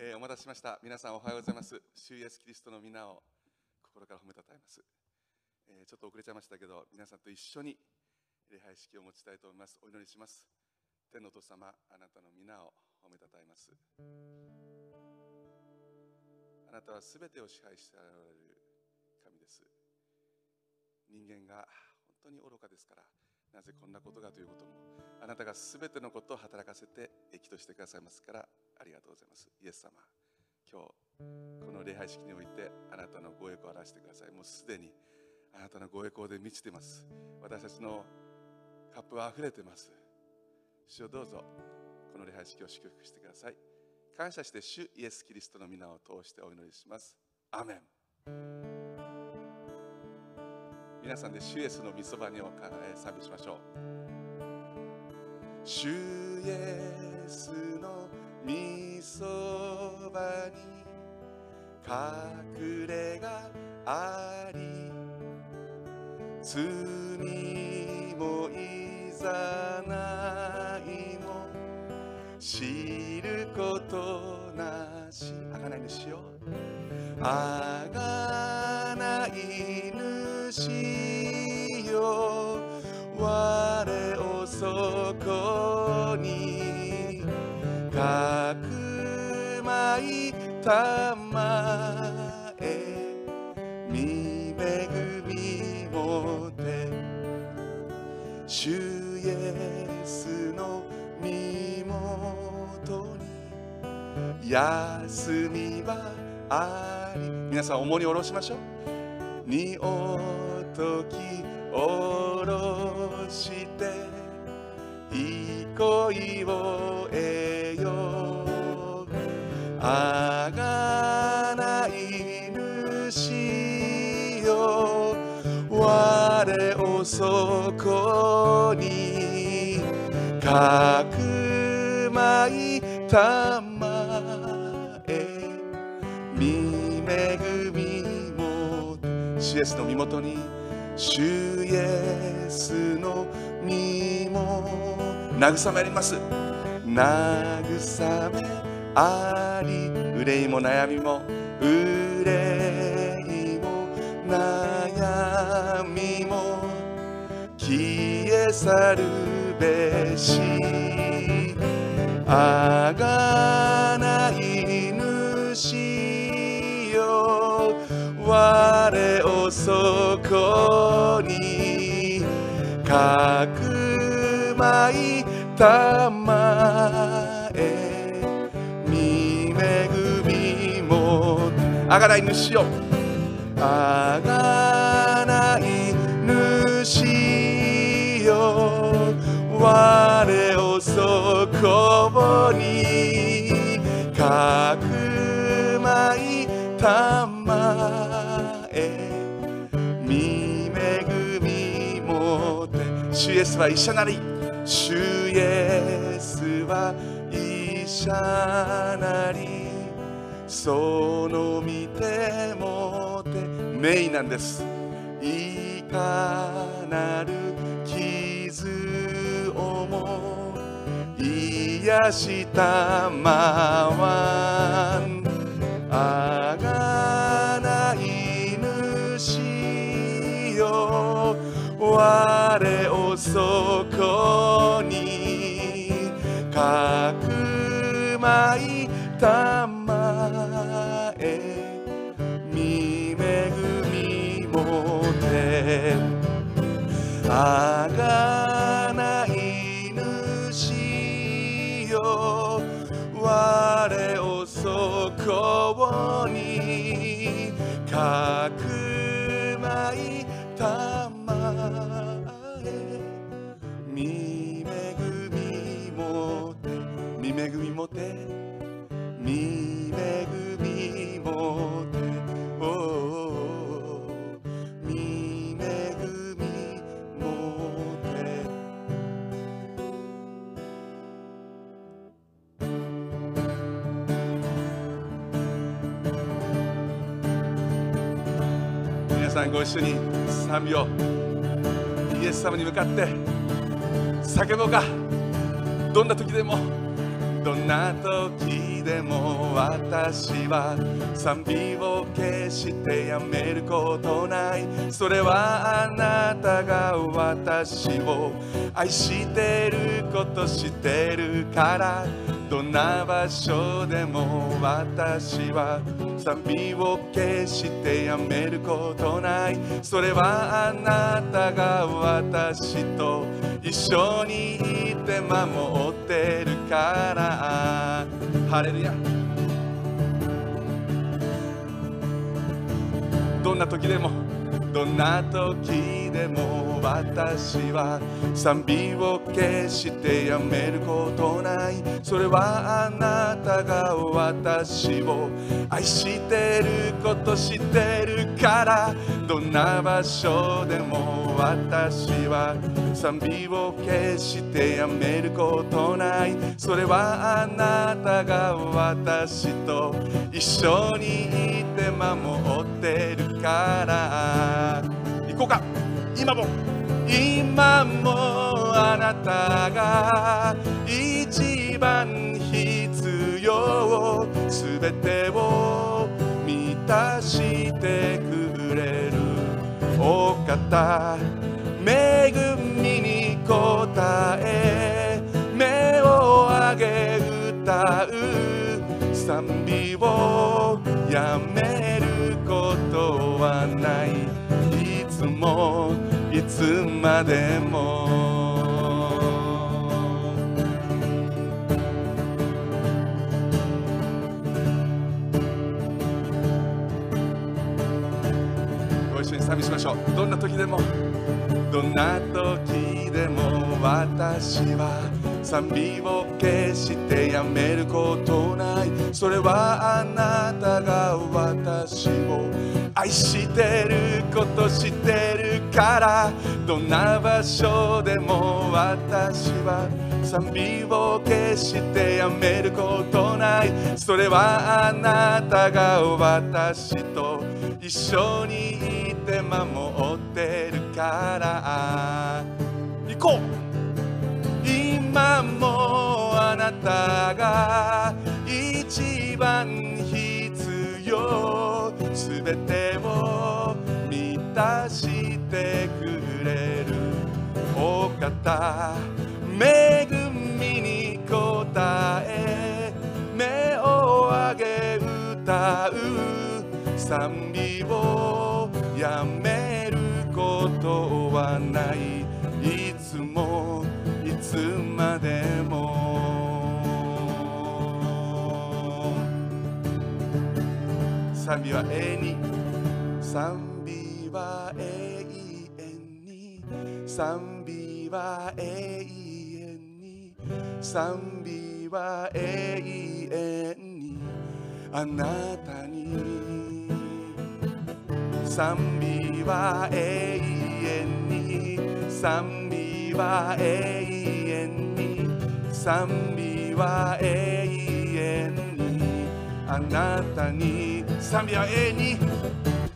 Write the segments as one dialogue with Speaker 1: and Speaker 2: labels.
Speaker 1: えーお待たせしました。皆さんおはようございます。主イエスキリストの皆を心から褒めたたえます、えーちょっと遅れちゃいましたけど、皆さんと一緒に礼拝式を持ちたいと思います。お祈りします。天のお父様、あなたの皆を褒めたたえます。あなたはすべてを支配しておられる神です。人間が本当に愚かですから、なぜこんなことがということも、あなたがすべてのことを働かせて益としてくださいますから、ありがとうございます。イエス様、今日、この礼拝式において、あなたのご栄光を表してください。もうすでにあなたのご栄光で満ちてます。私たちのカップは溢れてます。主をどうぞ、この礼拝式を祝福してください。感謝して主イエス・キリストの皆を通してお祈りします。アメン。皆さんで主イエスの御そばにおかえ賛美しましょう。主イエスの御そばに隠れがあり罪もいざないも知ることなし。あがない主よ。あがない主いたまえ見恵みもて主イエスの身元に休みはあり。皆さん重荷を下ろしましょう。におときおろして憩いを得あがない主よ我をそこにかくまいたまえ見恵みも主イエスの身元に主イエスの身も慰めあります慰めり憂いも悩みも憂いも悩みも消え去るべしあがない主よ。我をそこにかくまいたまあがない主よ。あがない主よ。我をそこにかくまいたまえ見恵みもて。主イエスは医者なり。主イエスは医者なり。その見てもて名医なんですいかなる傷をも癒したまわんあがない主よ。我をそこにかくまいたまあがない主よ。我をそこにかくまいた緒に賛美を。イエス様に向かって叫ぼうか。どんな時でもどんな時でも私は賛美を決してやめることない。それはあなたが私を愛してること知ってるから。どんな場所でも私は賛美を決してやめることない。それはあなたが私と一緒にいて守ってるから。ハレルヤ。どんな時でもどんな時でも私は賛美を決してやめることないそれはあなたが私を愛してること知ってるからどんな場所でも私は賛美を決してやめることない。それはあなたが私と一緒にいて守ってるから。行こうか。今も。今もあなたが一番必要。すべてを満たしてくれる。お方。恵みに応え目を上げ歌う。賛美をやめるつまでも。ご一緒に賛美しましょう。どんな時でも。どんな時でも私は賛美を決してやめることない。それはあなたが私を愛してること知ってるからどんな場所でも私は賛美を決してやめることない。それはあなたが私と一緒にいて守ってるから。行こう。今もあなたが一番必要。すべてを満たしてくれる。お方恵みに応え目を上げ歌う。賛美をやめることはない。いつもいつまでも。賛美は永遠に。賛美は永遠に。賛美は永遠に。賛美は永遠にあなたに。賛美は永遠に。賛美は永遠に。賛美は永遠に。あなたに賛美は永遠に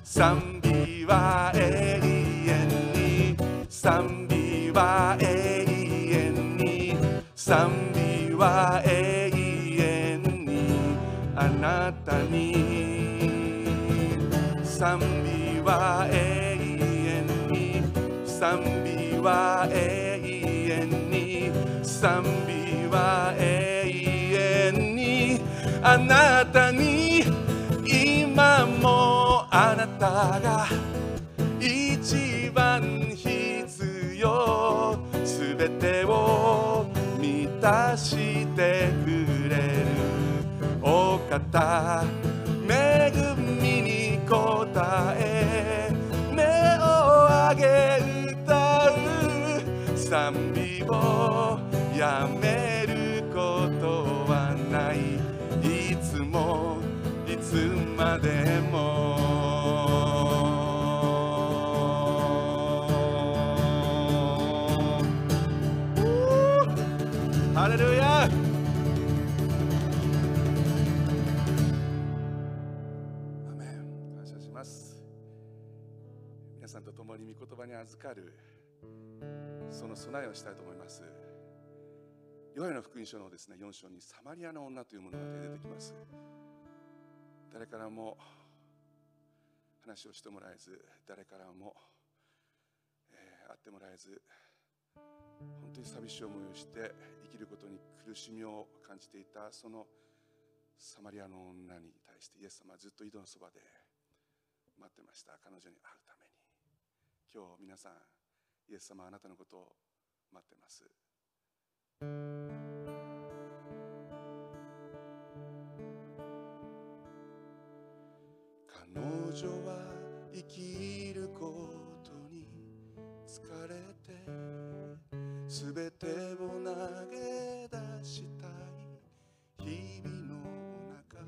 Speaker 1: 賛美は永遠に賛美は永遠に賛美は永遠にあなたに賛美は永遠に賛美は永遠に賛美は永遠にあなたに今もあなたが一番必要すべてを満たしてくれる。お方恵みに応え目を上げ歌う。賛美をやめもいつまでも。ハレルヤ感謝します。皆さんと共に御言葉に預かるその備えをしたいと思います。ヨハネの福音書のですね4章にサマリアの女というものが出てきます。誰からも話をしてもらえず誰からも、えー、会ってもらえず本当に寂しい思いをして生きることに苦しみを感じていたそのサマリアの女に対してイエス様はずっと井戸のそばで待ってました。彼女に会うために。今日皆さんイエス様はあなたのことを待ってます。彼女は生きることに疲れてすべてを投げ出したい日々の中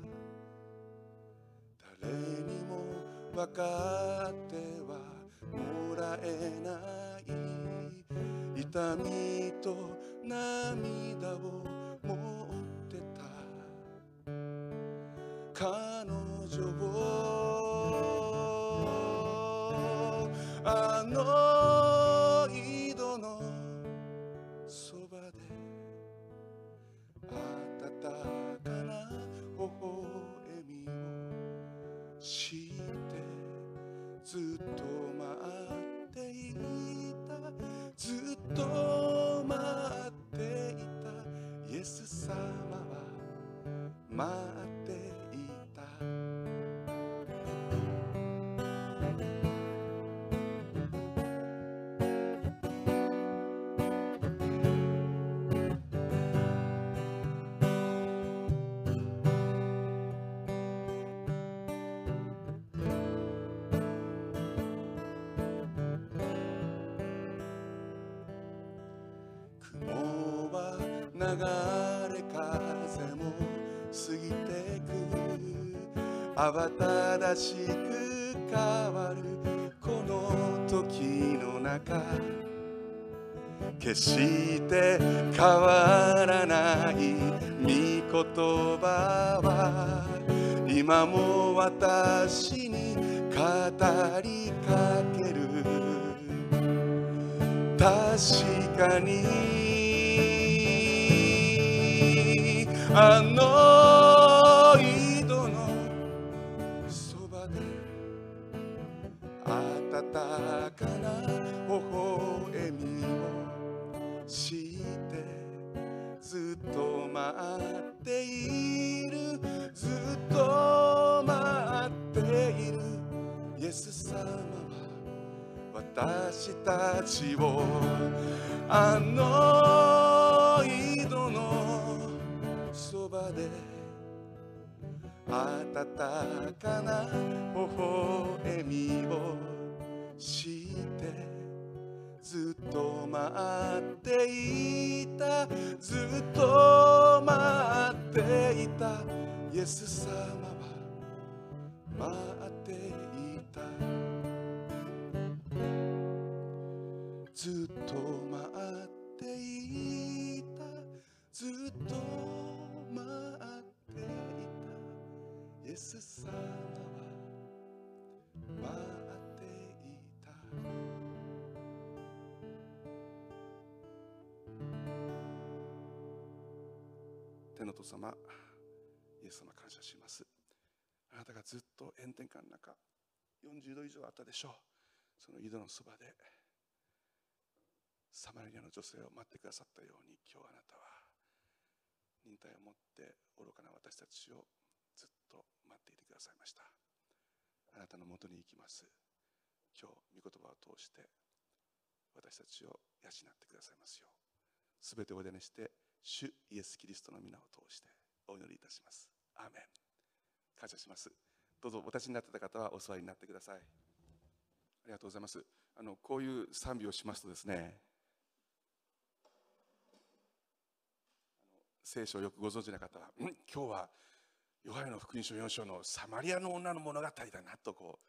Speaker 1: 誰にも分かってはもらえない。痛みと涙をれ風も過ぎてく。慌ただしく変わるこの時の中。決して変わらない御言葉は今も私に語りかける。確かにあの井戸のそばで温かな微笑みをしてずっと待っているずっと待っているイエス様は私たちをあのばで温かな微笑みをしてずっと待っていたずっと待っていたイエス様は待っていた。ずっと待っていたずっとス様は待っていた天の父様イエス様感謝しますあなたがずっと炎天下の中40度以上あったでしょうその井戸のそばでサマリアの女性を待ってくださったように今日あなたは忍耐を持って愚かな私たちをと待っていてくださいました。あなたのもとに行きます。今日御言葉を通して私たちを養ってくださいますよう。すべてお出にして主イエス・キリストの皆を通してお祈りいたします。アーメン。感謝します。どうぞお立ちになってた方はお座りになってください。ありがとうございます。あのこういう賛美をしますとですね聖書をよくご存知な方は、今日はヨハネの福音書4章のサマリアの女の物語だなとこ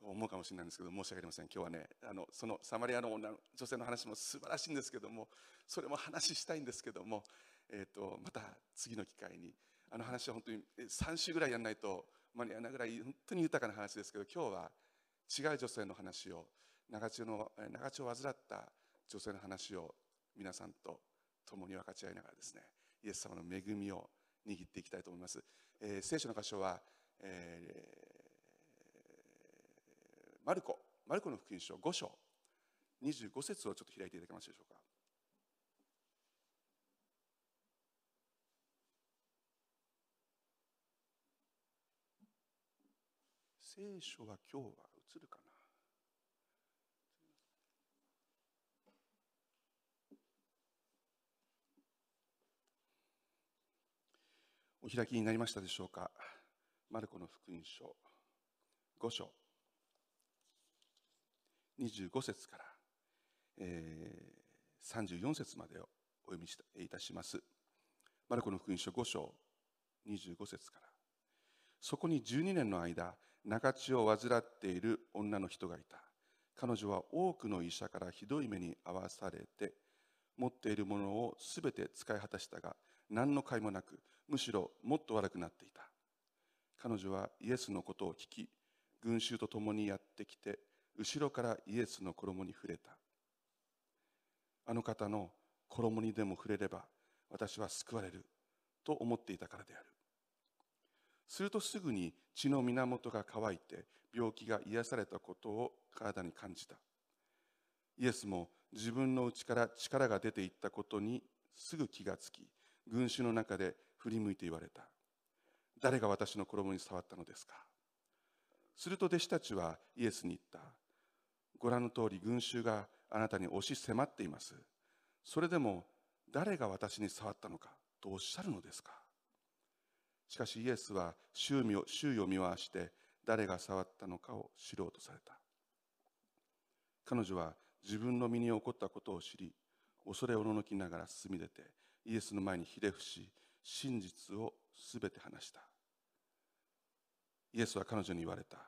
Speaker 1: う思うかもしれないんですけど申し訳ありません。今日はねあのそのサマリアの女の女性の話も素晴らしいんですけどもそれも話したいんですけども、えー、とまた次の機会にあの話は本当に3週ぐらいやらないと間に合わないぐらい本当に豊かな話ですけど今日は違う女性の話を長血の長血を患った女性の話を皆さんと共に分かち合いながらですねイエス様の恵みを握っていきたいと思います、えー、聖書の箇所は、えー、マルコマルコの福音書5章25節をちょっと開いていただけますでしょうか。聖書は今日は映るかな？お開きになりましたでしょうか？マルコの福音書。5章。25節から、えー、34節までをお読みしたいたします。マルコの福音書5章。25節から。そこに12年の間中血を患っている女の人がいた。彼女は多くの医者からひどい目に遭わされて持っているものをすべて使い果たしたが何の甲斐もなくむしろもっと悪くなっていた。彼女はイエスのことを聞き群衆と共にやってきて後ろからイエスの衣に触れた。あの方の衣にでも触れれば私は救われると思っていたからである。するとすぐに血の源が乾いて病気が癒されたことを体に感じた。イエスも自分の内から力が出ていったことにすぐ気がつき群衆の中で振り向いて言われた。誰が私の衣に触ったのですか？すると弟子たちはイエスに言った。ご覧の通り群衆があなたに押し迫っています。それでも誰が私に触ったのか？とおっしゃるのですか？しかしイエスは周囲を周囲を見回して誰が触ったのかを知ろうとされた。彼女は自分の身に起こったことを知り恐れおののきながら進み出てイエスの前にひれ伏し真実をすべて話した。イエスは彼女に言われた。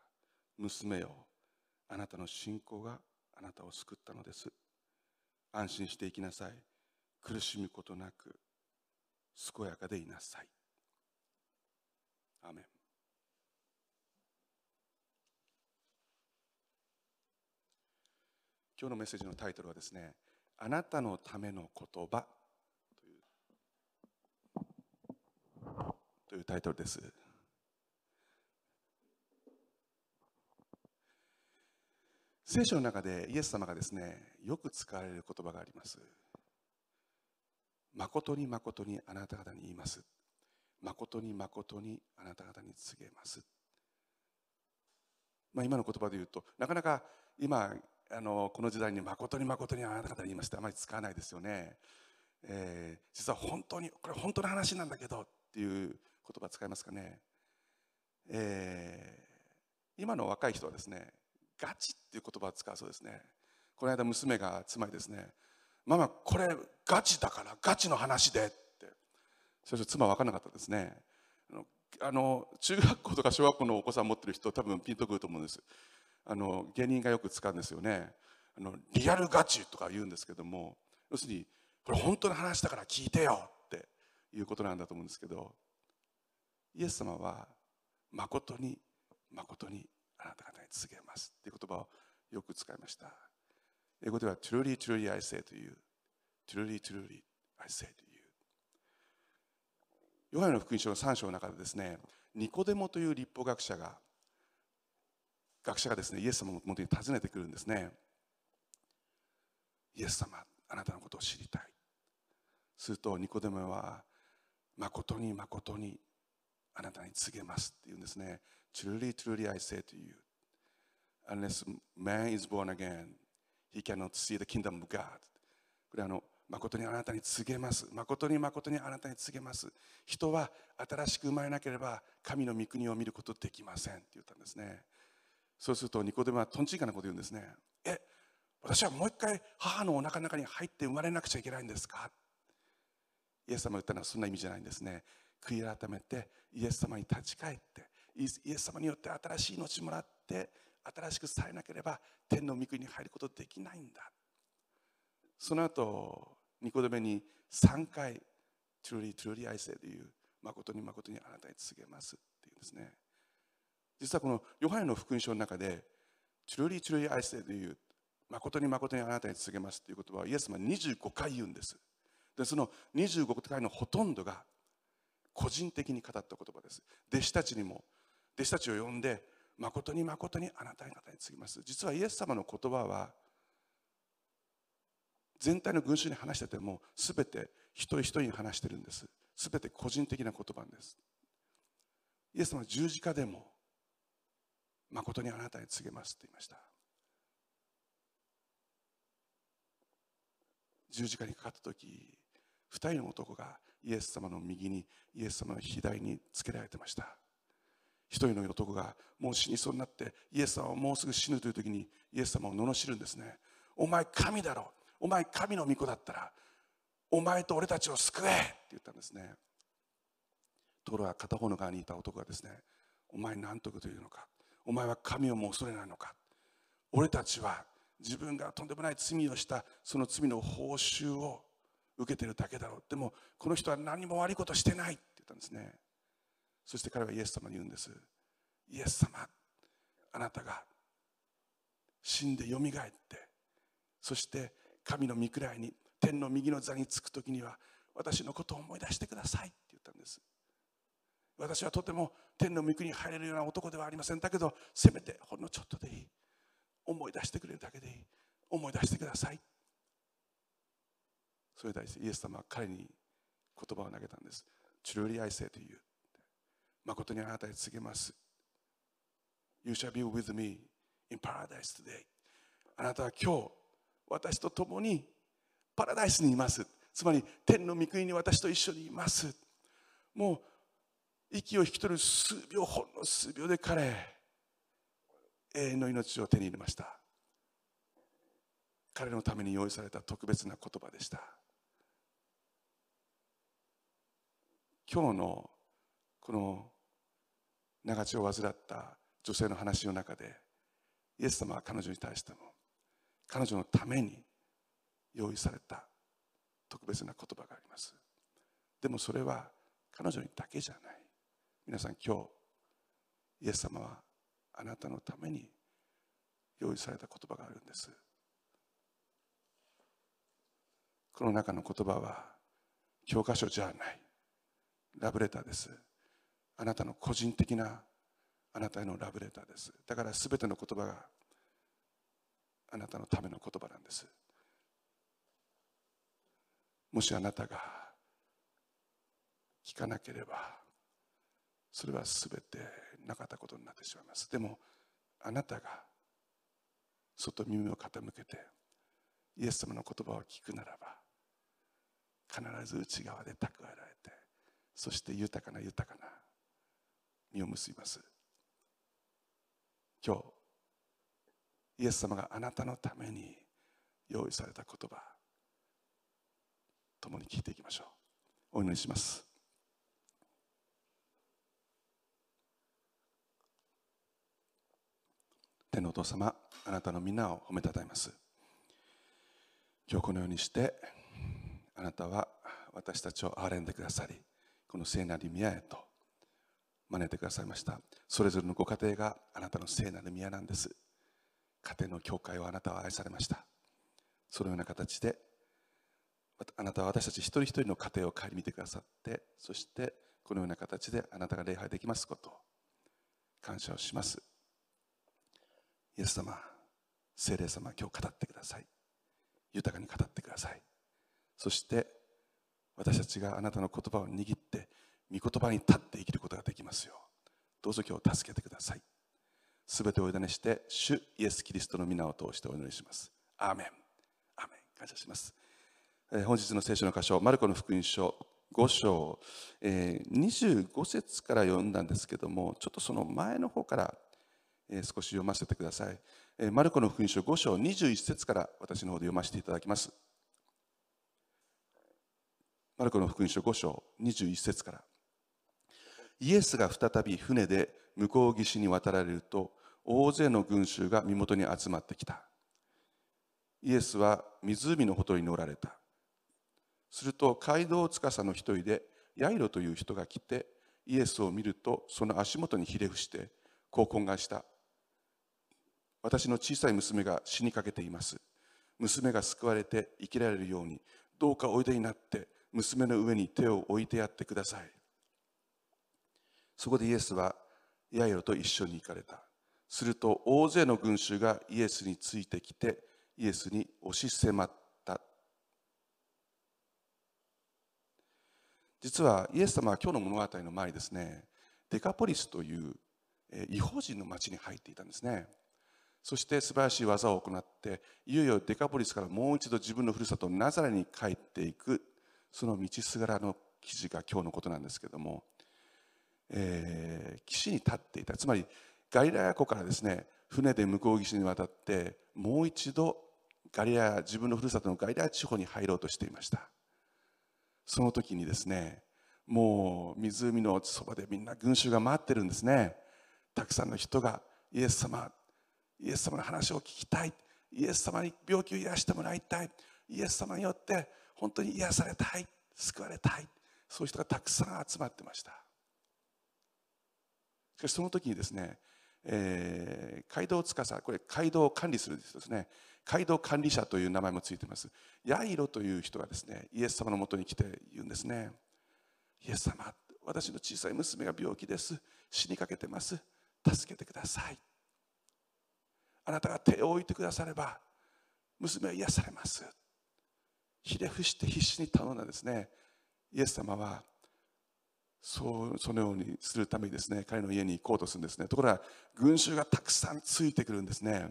Speaker 1: 娘よあなたの信仰があなたを救ったのです。安心していきなさい。苦しむことなく健やかでいなさい。アメン。今日のメッセージのタイトルはですねあなたのための言葉というというタイトルです。聖書の中でイエス様がですねよく使われる言葉があります。誠に誠にあなた方に言います。誠に誠にあなた方に告げます、まあ、今の言葉で言うとなかなか今あのこの時代に誠に誠にあなた方に言いますってあまり使わないですよね、えー、実は本当にこれ本当の話なんだけどっていう葉使いますかね、えー、今の若い人はですねガチっていう言葉を使うそうですね。この間娘が妻にですねママこれガチだからガチの話でって。最初妻分からなかったですね。あの中学校とか小学校のお子さん持ってる人多分ピンとくると思うんです。あの芸人がよく使うんですよね。あのリアルガチとか言うんですけども要するにこれ本当の話だから聞いてよっていうことなんだと思うんですけどイエス様は誠に誠にあなた方に告げますという言葉をよく使いました。英語では truly truly I say という truly truly I say という。ヨハネの福音書の3章の中でですねニコデモという立法学者が学者がですねイエス様のもとに訪ねてくるんですね。イエス様あなたのことを知りたい。するとニコデモは誠に誠にあなたに告げますって言うんですね。Truly, truly I say to you unless man is born again he cannot see the kingdom of God. これあの誠にあなたに告げます。誠に誠にあなたに告げます。人は新しく生まれなければ神の御国を見ることできませんって言ったんですね。そうするとニコデモはとんちんかなこと言うんですね。え私はもう一回母のお腹の中に入って生まれなくちゃいけないんですか？イエス様が言ったのはそんな意味じゃないんですね。悔い改めてイエス様に立ち返ってイエス様によって新しい命もらって新しくされなければ天の御国に入ることできないんだ。その後ニコデメに3回「truly truly I say」という誠に誠にあなたに告げますっていうんですね。実はこのヨハネの福音書の中で「truly truly I say」という誠に誠にあなたに告げますという言葉はイエス様25回言うんです。でその25回のほとんどが個人的に語った言葉です。弟子たちにも弟子たちを呼んで誠に誠にあなた方に告ぎます。実はイエス様の言葉は全体の群衆に話してても全て一人一人に話してるんです。全て個人的な言葉です。イエス様は十字架でも誠にあなたに告げますって言いました。十字架にかかった時二人の男がイエス様の右にイエス様の左につけられてました。一人の男がもう死にそうになってイエス様はもうすぐ死ぬという時にイエス様を罵るんですね。お前神だろ。お前神の御子だったらお前と俺たちを救えって言ったんですね。ところが片方の側にいた男がですねお前何ということ言うのか。お前は神をも恐れないのか。俺たちは自分がとんでもない罪をしたその罪の報酬を受けてるだけだろう。でもこの人は何も悪いことしてないって言ったんですね。そして彼はイエス様に言うんです。イエス様あなたが死んでよみがえってそして神の御位に天の右の座につく時には私のことを思い出してくださいって言ったんです。私はとても天の御国に入れるような男ではありません。だけどせめてほんのちょっとでいい。思い出してくれるだけでいい。思い出してくださいってそれに対してイエス様は彼に言葉を投げたんです Truly I say to you 誠にあなたに告げます。You shall be with me in paradise today あなたは今日私と共にパラダイスにいます。つまり天の御国に私と一緒にいます。もう息を引き取る数秒ほんの数秒で彼永遠の命を手に入れました。彼のために用意された特別な言葉でした。今日のこの長血を患った女性の話の中でイエス様は彼女に対しても彼女のために用意された特別な言葉があります。でもそれは彼女にだけじゃない。皆さん今日イエス様はあなたのために用意された言葉があるんです。この中の言葉は教科書じゃない。ラブレターです。あなたの個人的なあなたへのラブレターです。だから全ての言葉があなたのための言葉なんです。もしあなたが聞かなければそれは全てなかったことになってしまいます。でもあなたが外耳を傾けてイエス様の言葉を聞くならば必ず内側で蓄えられてそして豊かな豊かな実を結びます。今日イエス様があなたのために用意された言葉共に聞いていきましょう。お祈りします。天のお父様あなたの皆を褒めたたえます。今日このようにしてあなたは私たちを憐れんでくださりこの聖なる宮へと招いてくださいました。それぞれのご家庭があなたの聖なる宮なんです。家庭の教会をあなたは愛されました。そのような形であなたは私たち一人一人の家庭を顧みてくださってそしてこのような形であなたが礼拝できますことを感謝をします。イエス様聖霊様今日語ってください。豊かに語ってください。そして私たちがあなたの言葉を握って御言葉に立って生きることができますよどうぞ今日助けてください。すべてを委ねして主イエス・キリストの皆を通してお祈りします。アーメン。アーメン。感謝します、えー、本日の聖書の箇所マルコの福音書5章、えー、25節から読んだんですけどもちょっとその前の方からえ少し読ませてください、えマルコの福音書5章21節から私の方で読ませていただきます。マルコの福音書5章21節から。イエスが再び船で向こう岸に渡られると大勢の群衆が身元に集まってきた。イエスは湖のほとりにおられた。すると街道司の一人でヤイロという人が来てイエスを見るとその足元にひれ伏してこう懇願した。私の小さい娘が死にかけています。娘が救われて生きられるように、どうかおいでになって娘の上に手を置いてやってください。そこでイエスはヤイロと一緒に行かれた。すると大勢の群衆がイエスについてきてイエスに押し迫った。実はイエス様は今日の物語の前にですねデカポリスという違法人の町に入っていたんですね。そして素晴らしい技を行っていよいよデカポリスからもう一度自分のふるさとナザレに帰っていくその道すがらの記事が今日のことなんですけども、えー、岸に立っていた。つまりガリラヤ湖からですね船で向こう岸に渡ってもう一度ガリラ自分のふるさとのガリラヤ地方に入ろうとしていました。その時にですねもう湖のそばでみんな群衆が待ってるんですね。たくさんの人がイエス様イエス様の話を聞きたい。イエス様に病気を癒してもらいたい。イエス様によって本当に癒されたい救われたいそういう人がたくさん集まってました。しかしその時にですね、えー、街道司これ街道を管理する人ですね。街道管理者という名前もついてます。ヤイロという人がですねイエス様のもとに来て言うんですね。イエス様私の小さい娘が病気です。死にかけてます。助けてください。あなたが手を置いてくだされば娘は癒されます。ひれ伏して必死に頼んだんですね。イエス様はそうそのようにするためにですね彼の家に行こうとするんですね。ところが群衆がたくさんついてくるんですね。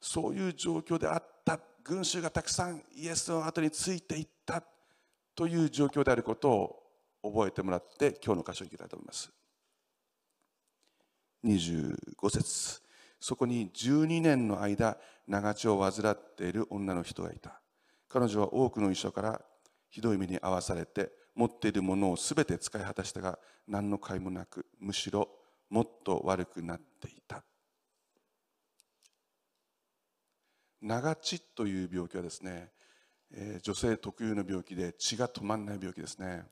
Speaker 1: そういう状況であった群衆がたくさんイエスの後についていったという状況であることを覚えてもらって今日の箇所に行きたいと思います。25節。そこに12年の間長血を患っている女の人がいた。彼女は多くの医者からひどい目に遭わされて持っているものを全て使い果たしたが何の甲斐もなくむしろもっと悪くなっていた。長血という病気はですね、えー、女性特有の病気で血が止まらない病気ですね。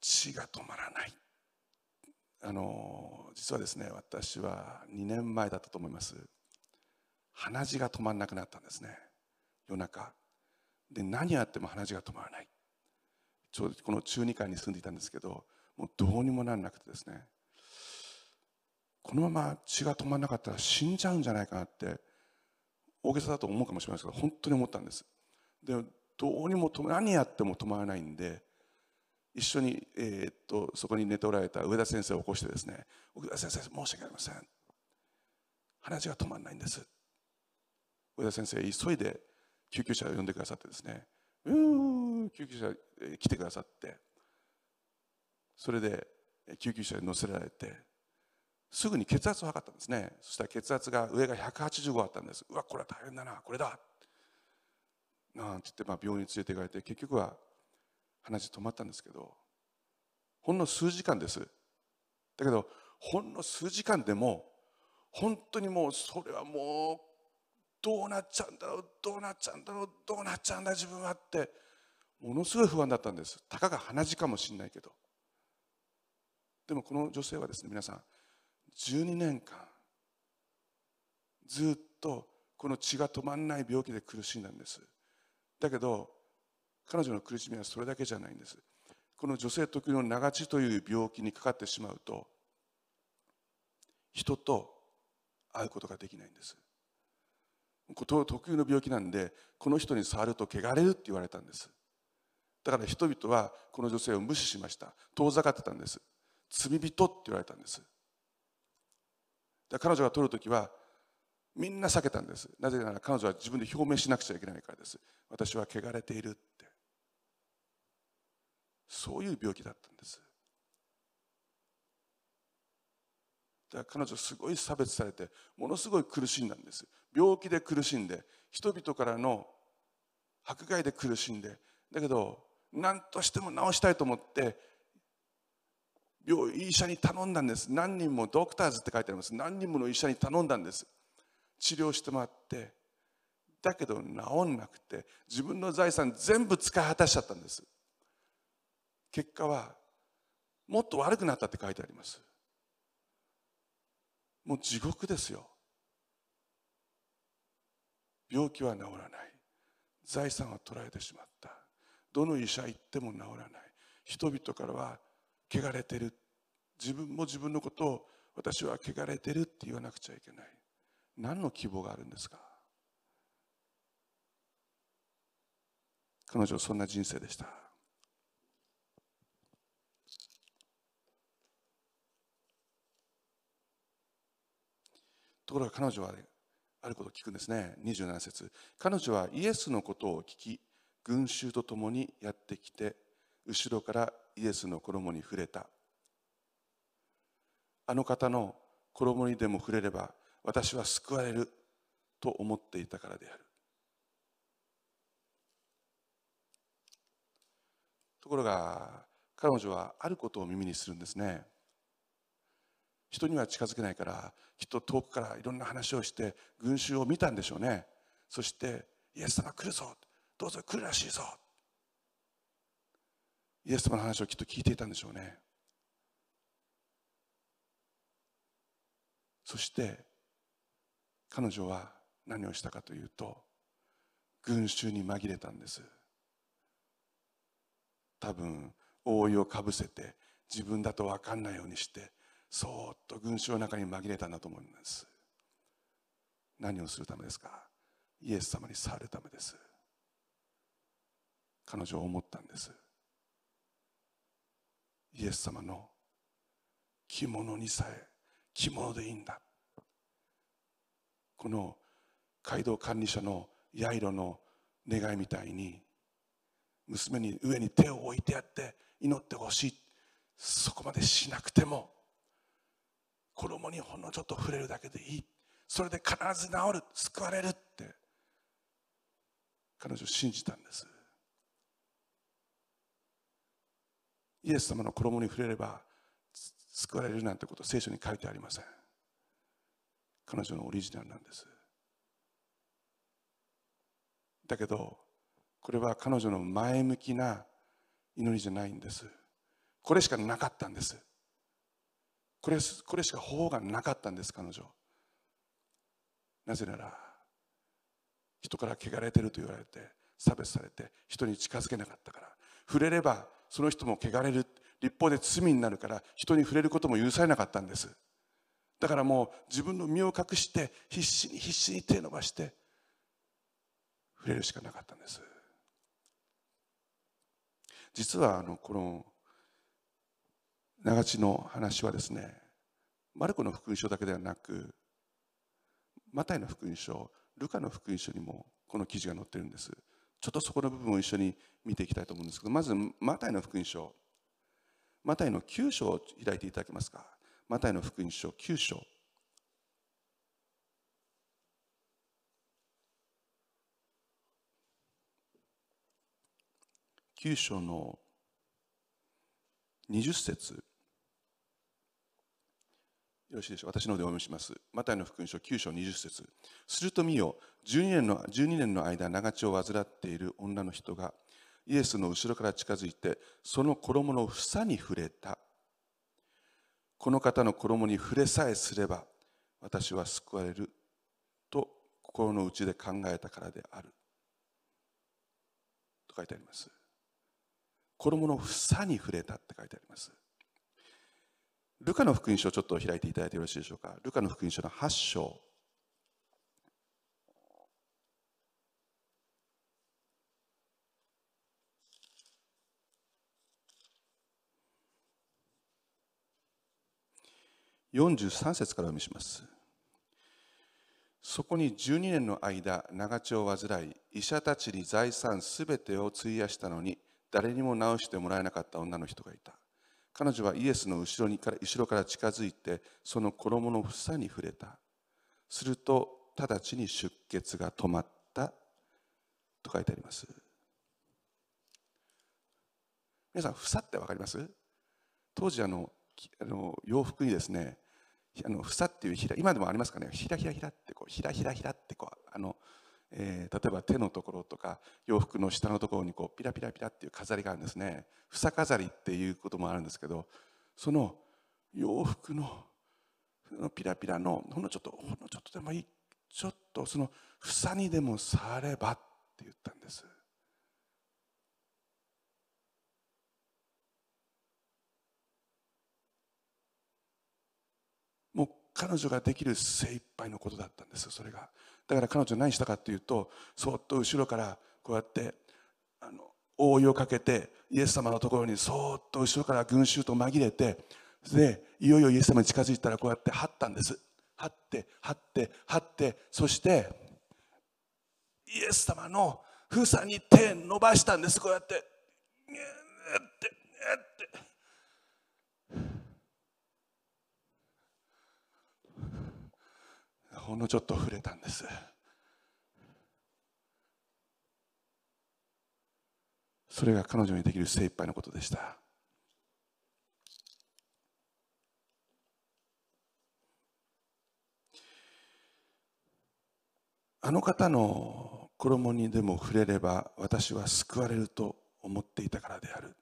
Speaker 1: 血が止まらない。あの実はですね私は2年前だったと思います。鼻血が止まらなくなったんですね。夜中。で何やっても鼻血が止まらない。ちょうどこの中2階に住んでいたんですけどもうどうにもならなくてですね。このまま血が止まらなかったら死んじゃうんじゃないかなって大げさだと思うかもしれないですけど本当に思ったんです。でどうにも何やっても止まらないんで一緒に、えー、っとそこに寝ておられた上田先生を起こしてですね「上田先生申し訳ありません。鼻血が止まらないんです」上田先生急いで救急車を呼んでくださってですね。うー救急車来てくださって。それで救急車に乗せられてすぐに血圧を測ったんですね。そしたら血圧が上が185あったんです。うわこれは大変だなこれだ。なんて言って、まあ、病院に連れて行かれて結局は話止まったんですけどほんの数時間です。だけどほんの数時間でも本当にもうそれはもうどうなっちゃうんだろうどうなっちゃうんだろうどうなっちゃうんだ自分はってものすごい不安だったんです。たかが鼻血かもしれないけど。でもこの女性はですね皆さん12年間ずっとこの血が止まらない病気で苦しんだんです。だけど彼女の苦しみはそれだけじゃないんです。この女性特有の長血という病気にかかってしまうと人と会うことができないんです。特有の病気なんでこの人に触ると汚れるって言われたんです。だから人々はこの女性を無視しました。遠ざかってたんです。罪人って言われたんです。彼女が取る時はみんな避けたんです。なぜなら彼女は自分で表明しなくちゃいけないからです。私は汚れているって。そういう病気だったんですだから彼女すごい差別されてものすごい苦しんだんです。病気で苦しんで人々からの迫害で苦しんでだけど何としても治したいと思って病医者に頼んだんです。何人もドクターズって書いてあります。何人もの医者に頼んだんです。治療してもらってだけど治んなくて自分の財産全部使い果たしちゃったんです。結果はもっと悪くなったって書いてあります。もう地獄ですよ。病気は治らない。財産は取られてしまった。どの医者行っても治らない。人々からは汚れてる。自分も自分のことを私は汚れてるって言わなくちゃいけない。何の希望があるんですか？彼女はそんな人生でした。ところが彼女はあることを聞くんですね。27節。彼女はイエスのことを聞き群衆と共にやってきて後ろからイエスの衣に触れた。あの方の衣にでも触れれば私は救われると思っていたからである。ところが彼女はあることを耳にするんですね。人には近づけないからきっと遠くからいろんな話をして群衆を見たんでしょうね。そしてイエス様来るぞ。どうぞ来るらしいぞ。イエス様の話をきっと聞いていたんでしょうね。そして彼女は何をしたかというと群衆に紛れたんです。多分覆いをかぶせて自分だと分かんないようにしてそっと群衆の中に紛れたんだと思います。何をするためですか？イエス様に触るためです。彼女は思ったんです。イエス様の着物にさえ着物でいいんだ。この街道管理者のヤイロの願いみたいに娘に上に手を置いてやって祈ってほしい。そこまでしなくても衣にほんのちょっと触れるだけでいい。それで必ず治る。救われるって。彼女信じたんです。イエス様の衣に触れれば救われるなんてこと聖書に書いてありません。彼女のオリジナルなんです。だけどこれは彼女の前向きな祈りじゃないんです。これしかなかったんです。これこれしか方法がなかったんです彼女。なぜなら人から汚れてると言われて差別されて人に近づけなかったから。触れればその人も汚れる立法で罪になるから人に触れることも許されなかったんです。だからもう自分の身を隠して必死に必死に手伸ばして触れるしかなかったんです。実はあのこの長地の話はですねマルコの福音書だけではなくマタイの福音書ルカの福音書にもこの記事が載ってるんです。ちょっとそこの部分を一緒に見ていきたいと思うんですけどまずマタイの福音書。マタイの9章を開いていただけますか？マタイの福音書9章。9章の20節。よろしいでしょう？私の方でお読みします。マタイの福音書9章20節すると見よ、12年の ,12 年の間、長血を患っている女の人が、イエスの後ろから近づいて、その衣の房に触れた。この方の衣に触れさえすれば、私は救われると心の内で考えたからである。と書いてあります。衣の房に触れたって書いてあります。ルカの福音書をちょっと開いていただいてよろしいでしょうか？ルカの福音書の8章。43節からお読みします。そこに12年の間、長血を患い、医者たちに財産すべてを費やしたのに、誰にも治してもらえなかった女の人がいた。彼女はイエスの後ろにから後ろから近づいて、その衣の房に触れた。すると、直ちに出血が止まったと書いてあります。皆さん、房って分かります？当時あのあの洋服にですね、あの房っていうひら今でもありますかね？ひらひらひらってこうひらひらひらってこうあのえー、例えば手のところとか洋服の下のところにこうピラピラピラっていう飾りがあるんですね。房飾りっていうこともあるんですけどその洋服のピラピラのほんのちょっとほんのちょっとでもいいちょっとその房にでも触ればって言ったんです。もう彼女ができる精一杯のことだったんですそれが。だから彼女何したかっていうとそっと後ろからこうやってあの覆いをかけてイエス様のところにそっと後ろから群衆と紛れてでいよいよイエス様に近づいたらこうやって張ったんです。張って張って張ってそしてイエス様の房に手伸ばしたんです。こうやってって。ほんのちょっと触れたんです。それが彼女にできる精一杯のことでした。あの方の衣にでも触れれば私は救われると思っていたからである。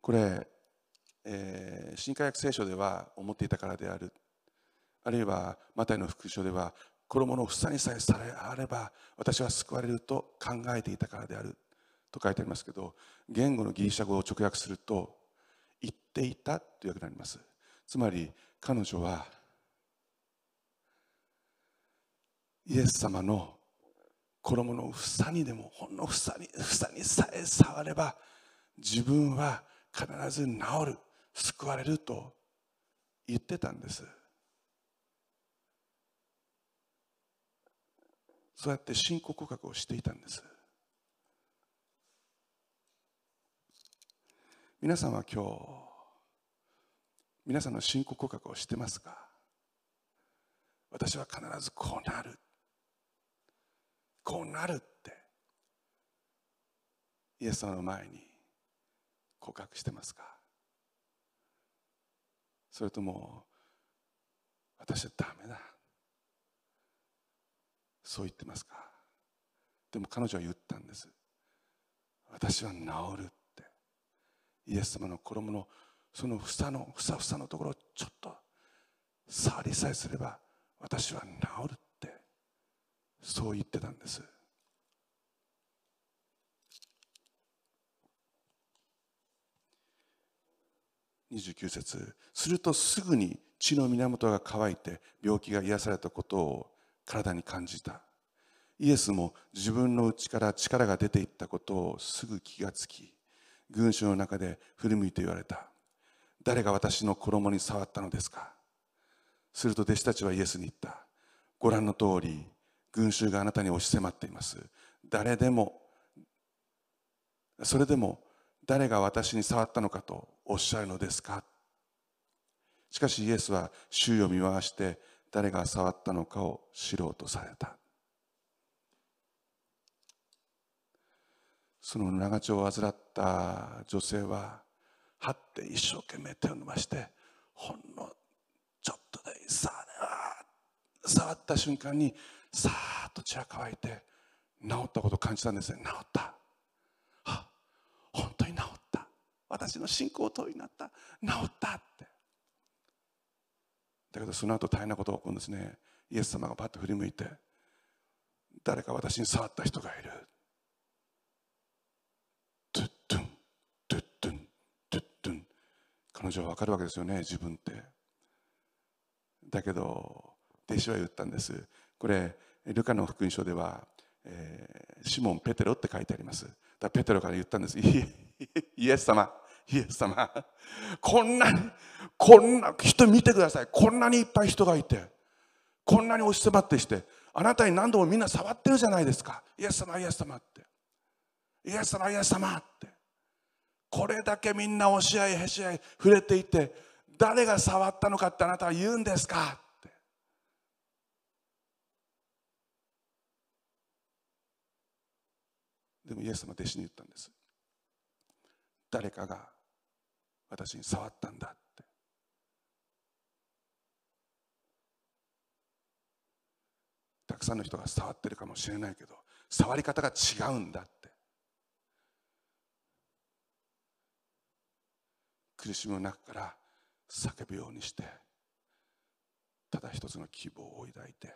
Speaker 1: これ、えー、新科学聖書では思っていたからである。あるいはマタイの福書では衣の房にさえされあれば私は救われると考えていたからである。と書いてありますけど言語のギリシャ語を直訳すると言っていたというわけになります。つまり彼女はイエス様の衣の房にでもほんの房に房にさえ触れば自分は必ず治る。救われると言ってたんです。そうやって信仰告白をしていたんです。皆さんは今日皆さんの信仰告白をしてますか？私は必ずこうなる。こうなるって。イエス様の前に告白してますか？それとも私はダメだ。そう言ってますか。でも彼女は言ったんです。私は治るって。イエス様の衣のその房のふさふさのところをちょっと触りさえすれば私は治るって。そう言ってたんです。29節。するとすぐに血の源が乾いて病気が癒されたことを体に感じた。イエスも自分の内から力が出ていったことをすぐ気がつき群衆の中で振り向いて言われた。誰が私の衣に触ったのですか？すると弟子たちはイエスに言った。ご覧の通り群衆があなたに押し迫っています。誰でもそれでも誰が私に触ったのかとおっしゃるのですか？しかしイエスは周囲を見回して誰が触ったのかを知ろうとされた。その長丁を患った女性ははって一生懸命手を伸ばしてほんのちょっとで触った瞬間にさーっと血が乾いて治ったことを感じたんですね。治った。あ本当に治っ私の信仰通りになった。治ったって。だけどその後大変なことが起こるんですね。イエス様がパッと振り向いて誰か私に触った人がいる。トゥットゥントゥットゥントゥットゥン。彼女は分かるわけですよね自分って。だけど弟子は言ったんです。これルカの福音書では、えー、シモン・ペテロって書いてあります。だペテロから言ったんです。イエス様イエス様。こんなにこんな人見てください。こんなにいっぱい人がいてこんなに押し迫ってしてあなたに何度もみんな触ってるじゃないですか。イエス様イエス様って。イエス様イエス様って。これだけみんな押し合いへし合い触れていて誰が触ったのかってあなたは言うんですか？って。でもイエス様弟子に言ったんです。誰かが私に触ったんだって。たくさんの人が触ってるかもしれないけど触り方が違うんだって。苦しみの中から叫ぶようにしてただ一つの希望を抱いて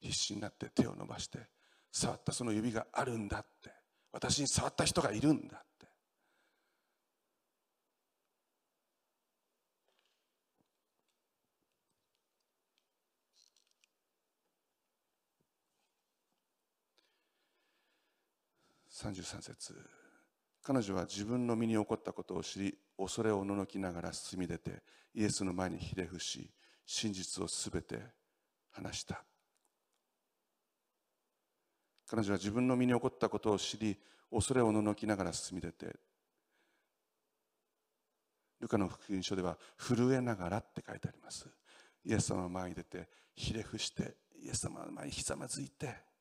Speaker 1: 必死になって手を伸ばして触ったその指があるんだって。私に触った人がいるんだ33節。彼女は自分の身に起こったことを知り恐れをおののきながら進み出てイエスの前にひれ伏し真実をすべて話した。彼女は自分の身に起こったことを知り恐れをおののきながら進み出てルカの福音書では震えながらって書いてあります。イエス様の前に出てひれ伏してイエス様の前にひざまずいて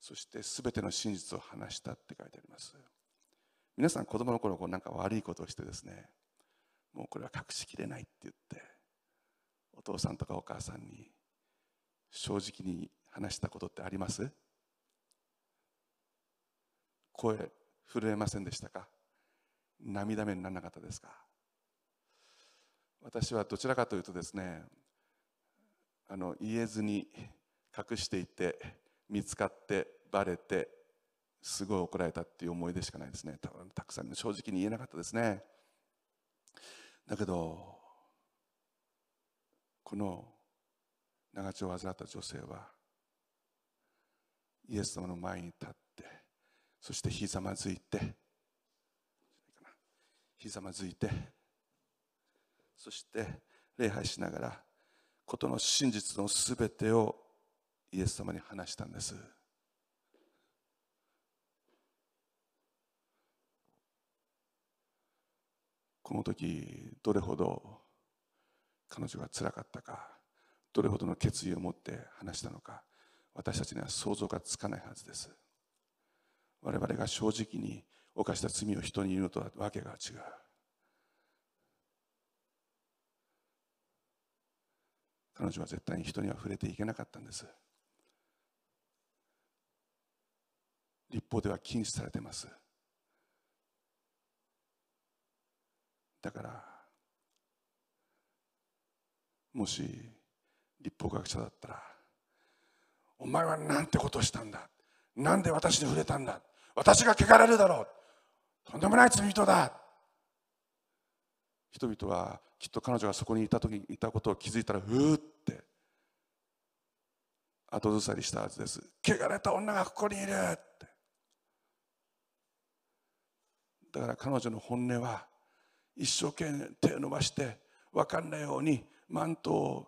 Speaker 1: そして全ての真実を話したって書いてあります。皆さん子供の頃こうなんか悪いことをしてですねもうこれは隠しきれないって言ってお父さんとかお母さんに正直に話したことってあります？声震えませんでしたか？涙目にならなかったですか？私はどちらかというとですねあの言えずに隠していて見つかってバレてすごい怒られたっていう思い出しかないですね。たくさん正直に言えなかったですね。だけどこの長丁を患った女性はイエス様の前に立ってそしてひざまずいてひざまずいてそして礼拝しながらことの真実のすべてをイエス様に話したんです。この時どれほど彼女がつらかったかどれほどの決意を持って話したのか私たちには想像がつかないはずです。我々が正直に犯した罪を人に言うのとはわけが違う。彼女は絶対に人には触れていけなかったんです。立法では禁止されてます。だからもし立法学者だったらお前はなんてことをしたんだ？なんで私に触れたんだ？私が汚れるだろう？とんでもない罪人だ！人々はきっと彼女がそこにいた時にいたことを気づいたらうーって後ずさりしたはずです。汚れた女がここにいるってだから彼女の本音は一生懸命手を伸ばして分かんないようにマントを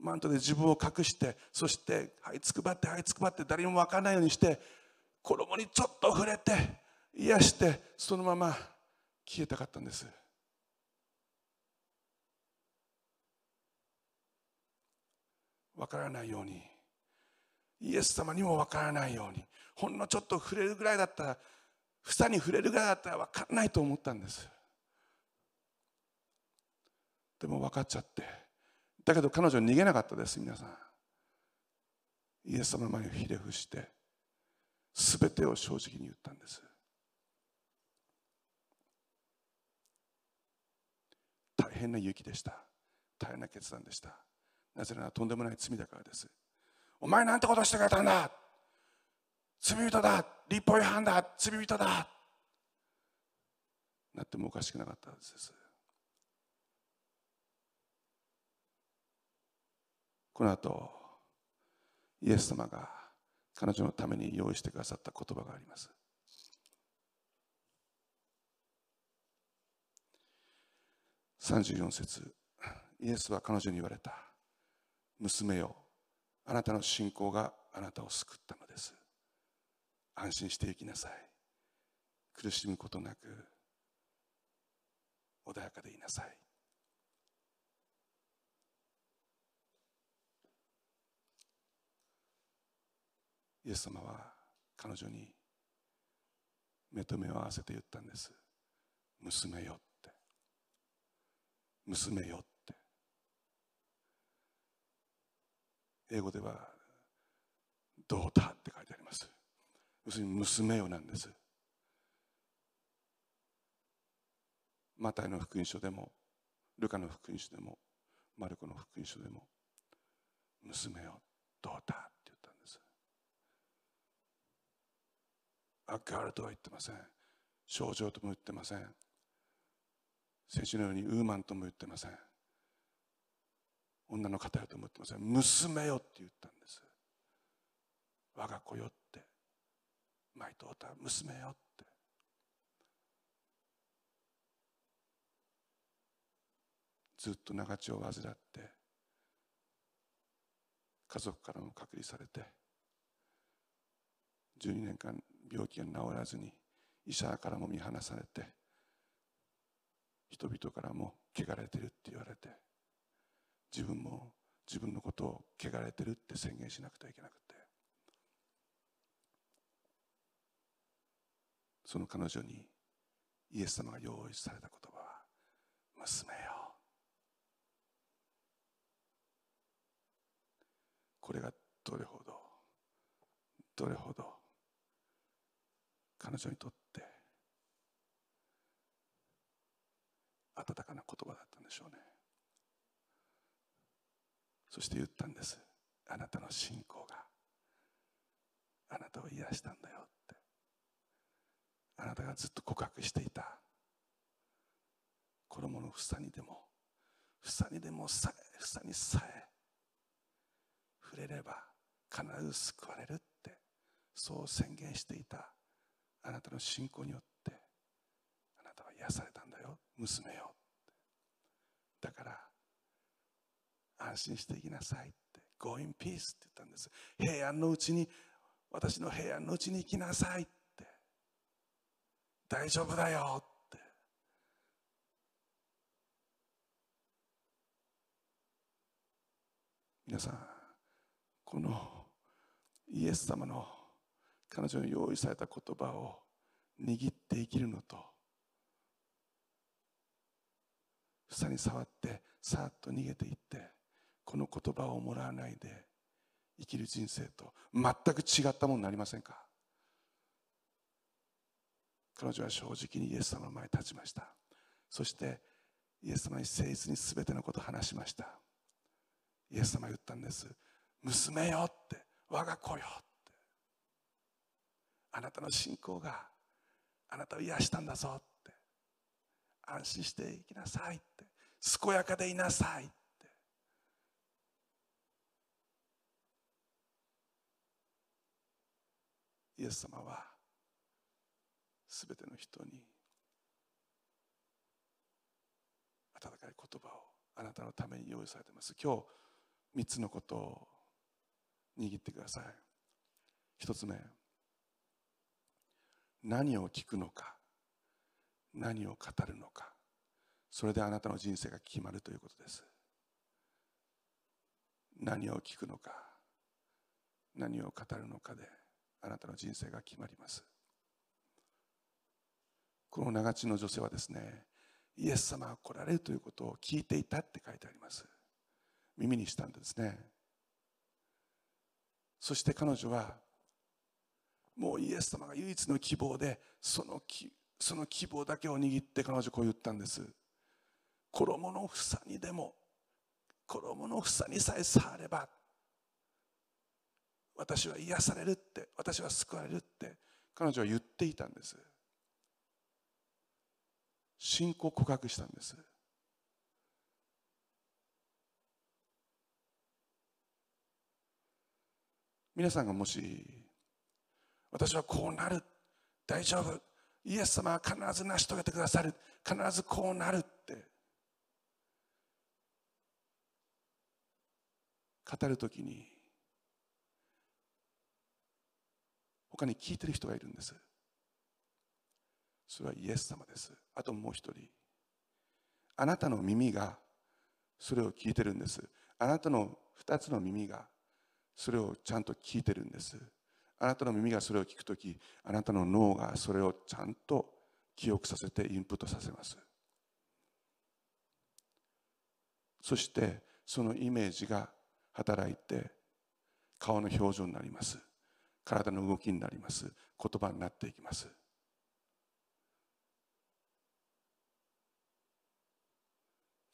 Speaker 1: マントで自分を隠してそしてはいつくばってはいつくばって誰にも分からないようにして衣にちょっと触れて癒してそのまま消えたかったんです。分からないように。イエス様にも分からないように。ほんのちょっと触れるぐらいだったら房に触れるぐらいだったら分からないと思ったんです。でも分かっちゃって。だけど彼女逃げなかったです皆さん。イエス様の前にひれ伏して。全てを正直に言ったんです。大変な勇気でした。大変な決断でした。なぜならとんでもない罪だからです。お前なんてことしてくれたんだ。罪人だ。立法違反だ罪人だ。なってもおかしくなかったはずです。この後イエス様が彼女のために用意してくださった言葉があります。34節イエスは彼女に言われた。娘よあなたの信仰があなたを救ったのです。安心して行きなさい。苦しむことなく穏やかでいなさい。イエス様は彼女に目と目を合わせて言ったんです。娘よって。娘よって。英語ではどうだって書いてあります。要するに娘よなんです。マタイの福音書でもルカの福音書でもマルコの福音書でも娘よどうだって言ったんです。アガールとは言ってません。症状とも言ってません。先週のようにウーマンとも言ってません。女の方よとも言ってません。娘よって言ったんです。我が子よって。マイトータ娘よって。ずっと長血を患って家族からも隔離されて12年間病気が治らずに医者からも見放されて人々からも汚れてるって言われて自分も自分のことを汚れてるって宣言しなくてはいけなくて。その彼女にイエス様が用意された言葉は娘よこれがどれほどどれほど彼女にとって温かな言葉だったんでしょうね。そして言ったんです。あなたの信仰があなたを癒したんだよって。あなたがずっと告白していた。衣の房にでも房にでもさえ房にさえ触れれば必ず救われるってそう宣言していた。あなたの信仰によってあなたは癒されたんだよ娘よだから安心していきなさいって Go in peace って言ったんです。平安のうちに私の平安のうちに行きなさいって。大丈夫だよ。って。皆さんこのイエス様の彼女に用意された言葉を握って生きるのと房に触ってさっと逃げていってこの言葉をもらわないで生きる人生と全く違ったものになりませんか？彼女は正直にイエス様の前に立ちました。そしてイエス様に誠実に全てのことを話しました。イエス様は言ったんです。娘よって我が子よって。あなたの信仰があなたを癒したんだぞって。安心していきなさいって。健やかでいなさいって。イエス様はすべての人に温かい言葉をあなたのために用意されています。今日3つのことを握ってください。一つ目何を聞くのか何を語るのかそれであなたの人生が決まるということです。何を聞くのか何を語るのかであなたの人生が決まります。この長地の女性はですねイエス様が来られるということを聞いていたって書いてあります。耳にしたんですね。そして彼女はもうイエス様が唯一の希望でそのきその希望だけを握って彼女こう言ったんです。衣の房にでも衣の房にさえ触れば私は癒されるって私は救われるって彼女は言っていたんです。信仰告白したんです。皆さんがもし私はこうなる大丈夫イエス様は必ず成し遂げてくださる必ずこうなるって語るときに他に聞いてる人がいるんです。それはイエス様です。あともう一人。あなたの耳がそれを聞いてるんです。あなたの二つの耳がそれをちゃんと聞いてるんです。あなたの耳がそれを聞くときあなたの脳がそれをちゃんと記憶させてインプットさせます。そしてそのイメージが働いて顔の表情になります。体の動きになります。言葉になっていきます。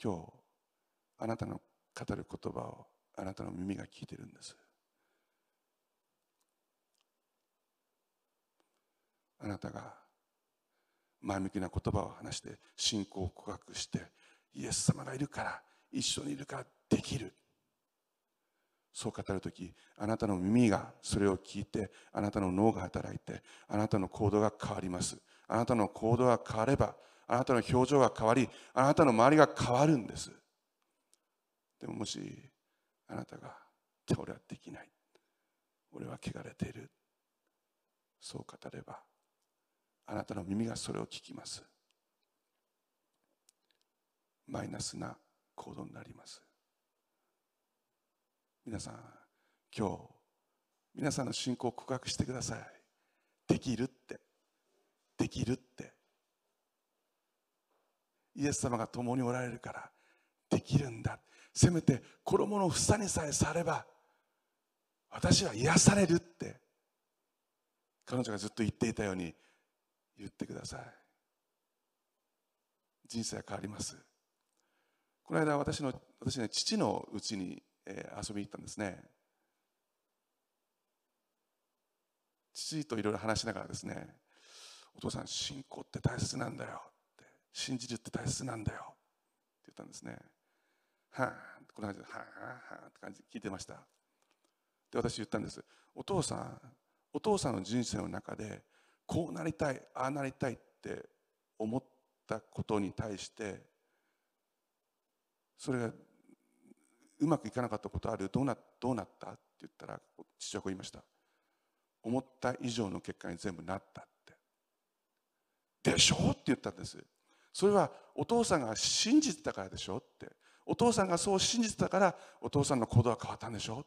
Speaker 1: 今日あなたの語る言葉をあなたの耳が聞いてるんです。あなたが前向きな言葉を話して信仰を告白してイエス様がいるから一緒にいるからできる。そう語るときあなたの耳がそれを聞いてあなたの脳が働いてあなたの行動が変わります。あなたの行動が変わればあなたの表情が変わりあなたの周りが変わるんです。でももしあなたが俺はできない俺は汚れているそう語ればあなたの耳がそれを聞きます。マイナスな行動になります。皆さん今日皆さんの信仰を告白してください。できるって。できるって。イエス様が共におられるからできるんだ。せめて衣の房にさえされば私は癒されるって彼女がずっと言っていたように言ってください。人生は変わります。この間私の私ね父のうちに、え、遊びに行ったんですね。父といろいろ話しながらですねお父さん信仰って大切なんだよ。信じるって大切なんだよ。って言ったんですね。はあこの話ではあはあって感じで聞いてました。で私言ったんです。お父さんお父さんの人生の中でこうなりたいああなりたいって思ったことに対してそれがうまくいかなかったことある。どうなどうなった？って言ったら父はこう言いました。思った以上の結果に全部なったって。でしょ？って言ったんです。それはお父さんが信じてたからでしょって。お父さんがそう信じてたからお父さんの行動は変わったんでしょ？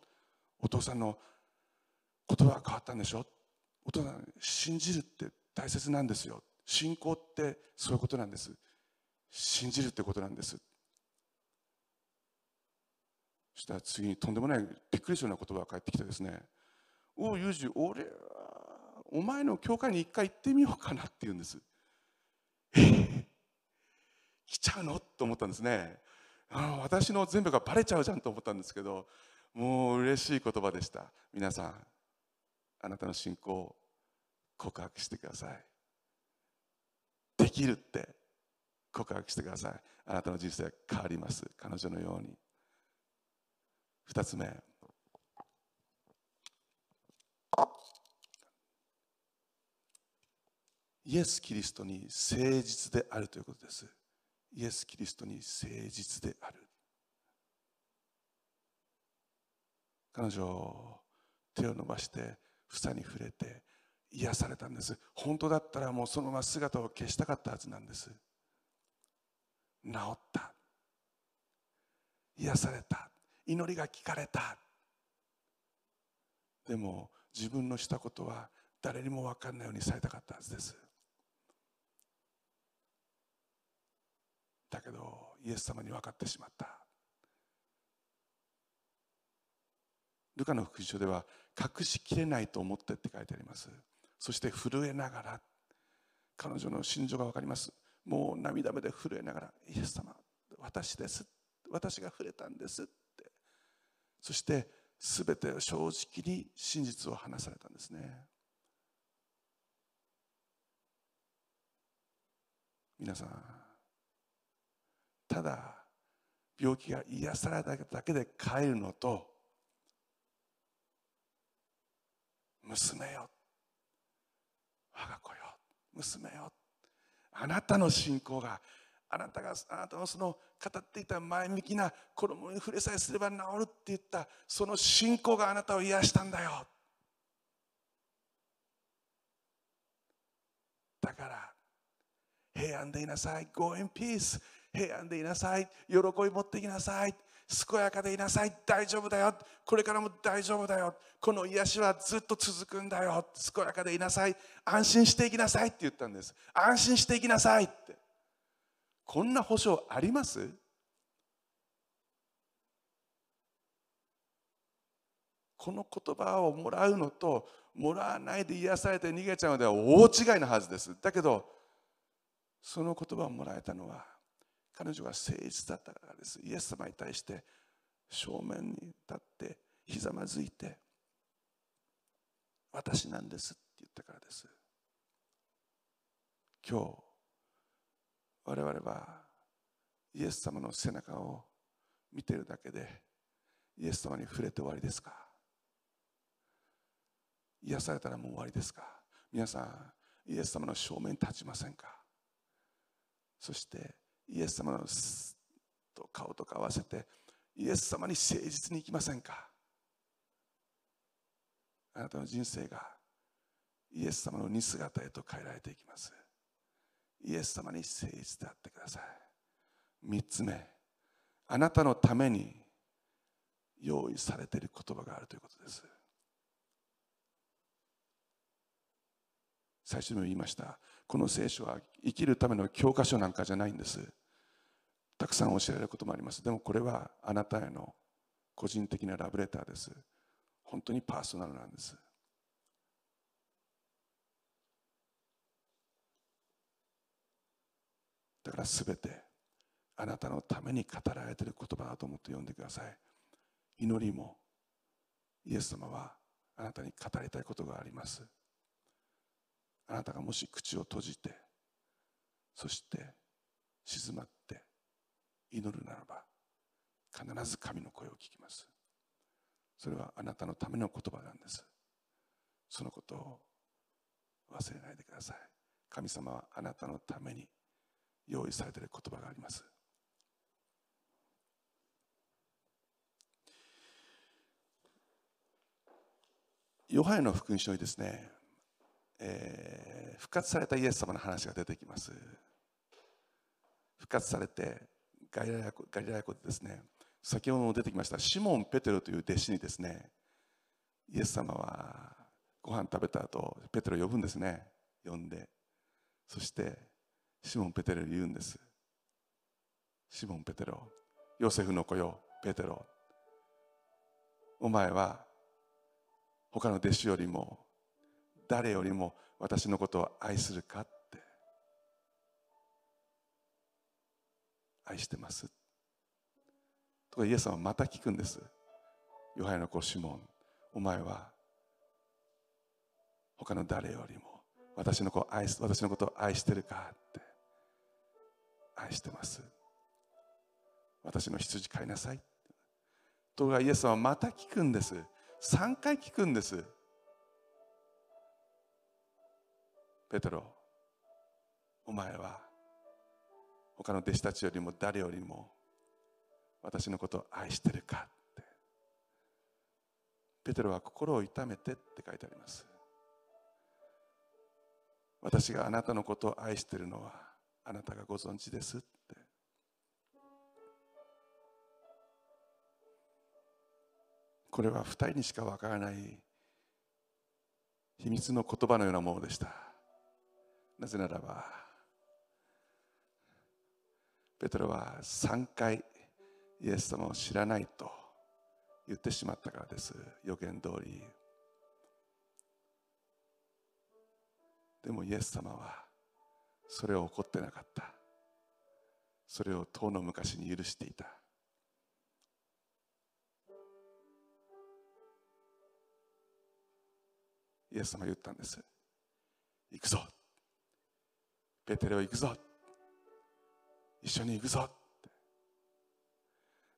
Speaker 1: お父さんの言葉は変わったんでしょ？お父さん信じるって大切なんですよ。信仰ってそういうことなんです。信じるってことなんです。そしたら次にとんでもないびっくりするような言葉が返ってきてですね「おおユージ俺はお前の教会に一回行ってみようかな」って言うんです、来ちゃうの？と思ったんですね。あの私の全部がバレちゃうじゃんと思ったんですけどもう嬉しい言葉でした。皆さんあなたの信仰告白してください。できるって告白してください。あなたの人生変わります。彼女のように。二つ目。イエス・キリストに誠実であるということです。イエス・キリストに誠実である。彼女手を伸ばして房に触れて癒されたんです。本当だったらもうそのまま姿を消したかったはずなんです。治った。癒された。祈りが聞かれた。でも自分のしたことは誰にも分かんないようにされたかったはずです。だけどイエス様に分かってしまった。ルカの福音書では隠しきれないと思ってって書いてあります。そして震えながら彼女の心情が分かります。もう涙目で震えながらイエス様私です。私が触れたんですって。そして全て正直に真実を話されたんですね。皆さんただ病気が癒されただけで帰るのと娘よ。我が子よ。娘よ。あなたの信仰があなたがあなたのその語っていた前向きな子供に触れさえすれば治るって言ったその信仰があなたを癒したんだよ。だから平安でいなさい。Go in peace 平安でいなさい。喜び持っていきなさい。健やかでいなさい。大丈夫だよ。これからも大丈夫だよ。この癒しはずっと続くんだよ。健やかでいなさい。安心していきなさい。って言ったんです。安心していきなさい。って。こんな保証あります？この言葉をもらうのともらわないで癒されて逃げちゃうのでは大違いなはずです。だけどその言葉をもらえたのは彼女が誠実だったからです。イエス様に対して正面に立ってひざまずいて私なんですって言ったからです。今日我々はイエス様の背中を見てるだけでイエス様に触れて終わりですか？癒されたらもう終わりですか？皆さんイエス様の正面に立ちませんか？そしてイエス様のと顔とか合わせてイエス様に誠実に生きませんか？あなたの人生がイエス様の似姿へと変えられていきます。イエス様に誠実であってください。3つ目あなたのために用意されている言葉があるということです。最初にも言いました。この聖書は生きるための教科書なんかじゃないんです。たくさん教えられることもあります。でもこれはあなたへの個人的なラブレターです。本当にパーソナルなんです。だからすべてあなたのために語られている言葉だと思って読んでください。祈りもイエス様はあなたに語りたいことがあります。あなたがもし口を閉じてそして静まって祈るならば必ず神の声を聞きます。それはあなたのための言葉なんです。そのことを忘れないでください。神様はあなたのために用意されている言葉があります。ヨハネの福音書にですね、えー、復活されたイエス様の話が出てきます。復活されてガリラヤガリラヤ湖でですね先ほども出てきましたシモン・ペテロという弟子にですねイエス様はご飯食べた後ペテロ呼ぶんですね呼んで。そしてシモン・ペテロに言うんです。シモン・ペテロヨセフの子よペテロ。お前は他の弟子よりも誰よりも私のことを愛するかって。愛してます。とかイエス様はまた聞くんです。ヨハネの子シモン。お前は他の誰よりも私の子を愛す私のことを愛してるかって。愛してます。私の羊飼いなさいところがイエス様はまた聞くんです。3回聞くんです。ペトロお前は他の弟子たちよりも誰よりも私のことを愛してるかって。ペテロは心を痛めてって書いてあります。私があなたのことを愛しているのはあなたがご存知ですって。これは2人にしかわからない秘密の言葉のようなものでした。なぜならばペトロは3回イエス様を知らないと言ってしまったからです。予言通り。でもイエス様はそれを怒ってなかった。それを遠の昔に許していた。イエス様言ったんです。行くぞ。ペテロ行くぞ。一緒に行くぞ。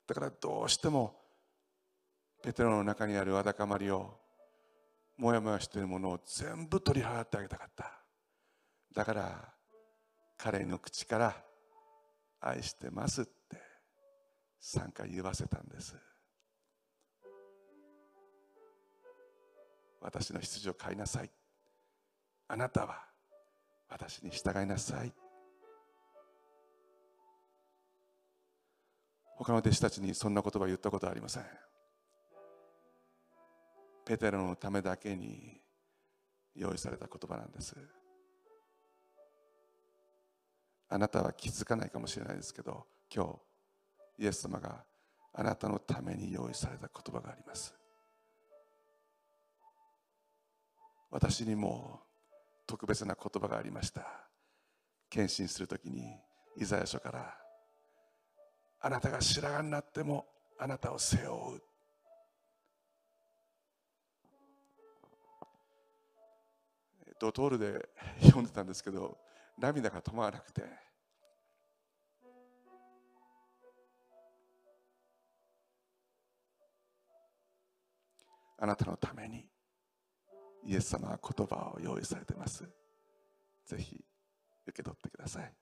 Speaker 1: だからどうしてもペテロの中にあるわだかまりをもやもやしているものを全部取り払ってあげたかった。だから彼の口から愛してますって3回言わせたんです。私の羊を飼いなさい。あなたは私に従いなさい。他の弟子たちにそんな言葉を言ったことはありません。ペテロのためだけに用意された言葉なんです。あなたは気づかないかもしれないですけど今日イエス様があなたのために用意された言葉があります。私にも特別な言葉がありました。献身するときにイザヤ書からあなたが白髪になってもあなたを背負う。ドトールで読んでたんですけど涙が止まらなくて。あなたのために。イエス様は言葉を用意されています。ぜひ受け取ってください。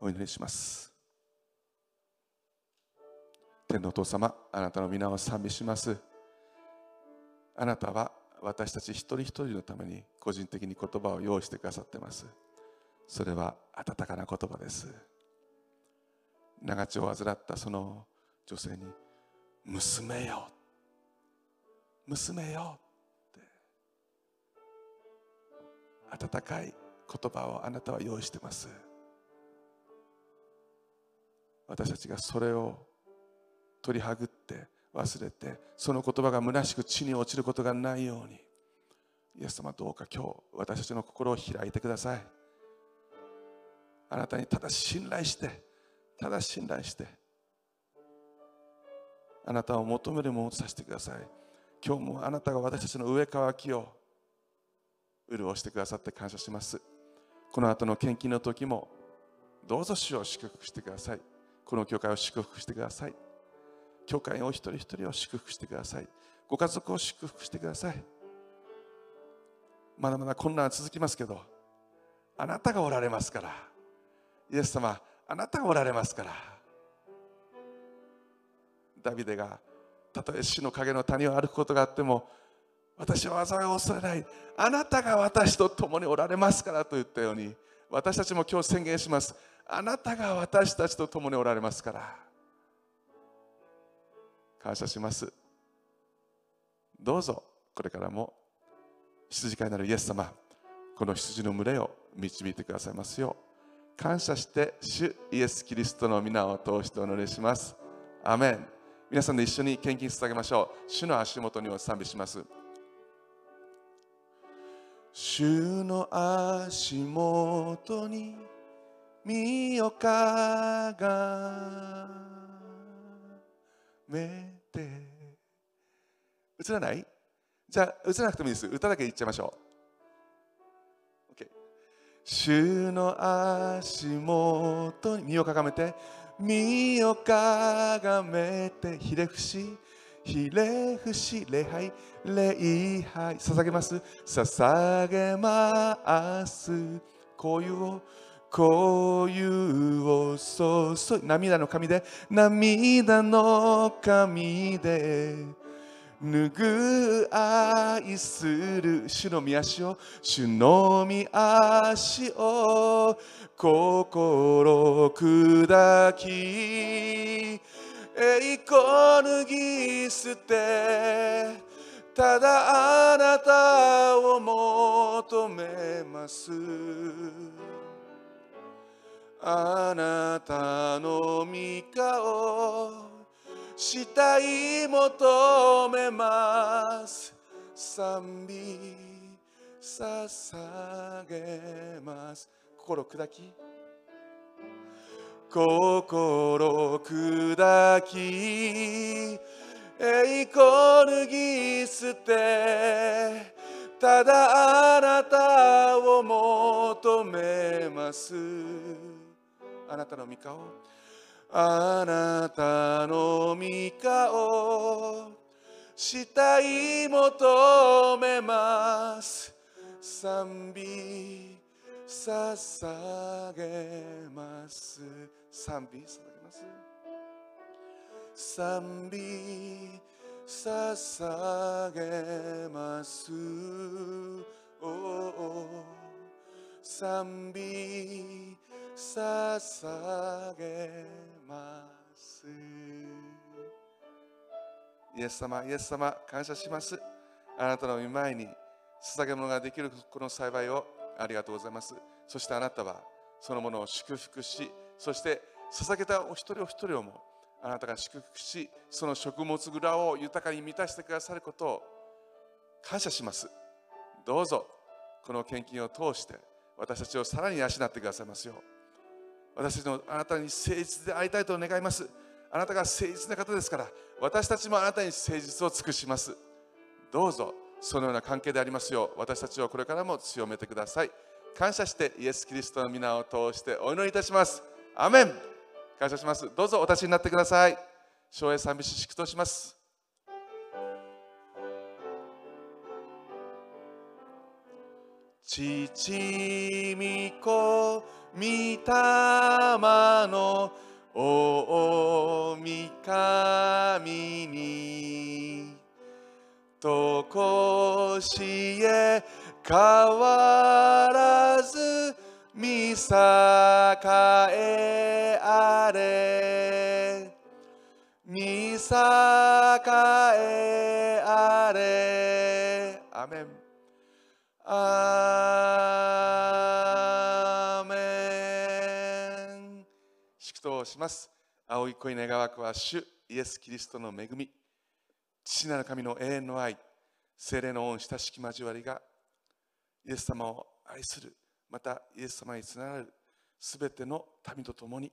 Speaker 1: お祈りします。天のお父様あなたの皆を賛美します。あなたは私たち一人一人のために個人的に言葉を用意してくださってます。それは温かな言葉です。長血を患ったその女性に娘よ娘よ温かい言葉をあなたは用意してます。私たちがそれを取りはぐって忘れてその言葉が虚しく地に落ちることがないようにイエス様どうか今日私たちの心を開いてください。あなたにただ信頼してただ信頼してあなたを求めるものとさせてください。今日もあなたが私たちの上乾きを潤してくださって感謝します。この後の献金の時もどうぞ主を祝福してください。この教会を祝福してください。教会を一人一人を祝福してください。ご家族を祝福してください。まだまだ困難は続きますけどあなたがおられますから。イエス様あなたがおられますから。ダビデがたとえ死の影の谷を歩くことがあっても私は災いを恐れない。あなたが私と共におられますからと言ったように私たちも今日宣言します。あなたが私たちと共におられますから。感謝します。どうぞこれからも羊飼いなるイエス様この羊の群れを導いてくださいますよう感謝して主イエス・キリストの皆を通してお祈りします。アメン。皆さんで一緒に献金捧げましょう。主の足元にを賛美します。主の足元に身をかがめて。映らない？じゃあ映らなくてもいいです。歌だけ言っちゃいましょう、OK、主の足元に身をかがめて身をかがめてひれ伏しひれ伏し礼拝礼拝捧げます。捧げます。こういうをこういうを注い涙の髪で涙の髪で拭愛する主の御足を主の御足を心砕き栄光脱ぎ捨てただあなたを求めます。あなたの御顔したい求めます。賛美捧げます。心砕き？心砕き栄光脱ぎ捨てただあなたを求めます。あなたの御顔。あなたの御顔。したい求めます。賛美。捧げます。賛美捧げます。賛美捧げます。おお賛美捧げます。イエス様イエス様感謝します。あなたの御前に捧げ物ができるこの幸いをありがとうございます。そしてあなたはそのものを祝福しそして捧げたお一人お一人をもあなたが祝福しその食物蔵を豊かに満たしてくださることを感謝します。どうぞこの献金を通して私たちをさらに養ってくださいますよう。私のあなたに誠実で会いたいと願います。あなたが誠実な方ですから私たちもあなたに誠実を尽くします。どうぞそのような関係でありますよう私たちをこれからも強めてください。感謝してイエス・キリストの皆を通してお祈りいたします。アメン。感謝します。どうぞお立ちになってください。昭栄賛美し祝祷します。父御子御霊の大神にとこしえ変わらず見栄えあれ。見栄えあれ。アメンアーメン祝祷します。青い恋願わくは主イエス・キリストの恵み。父なる神の永遠の愛精霊の恩親しき交わりがイエス様を愛するまたイエス様につながるすべての民と共に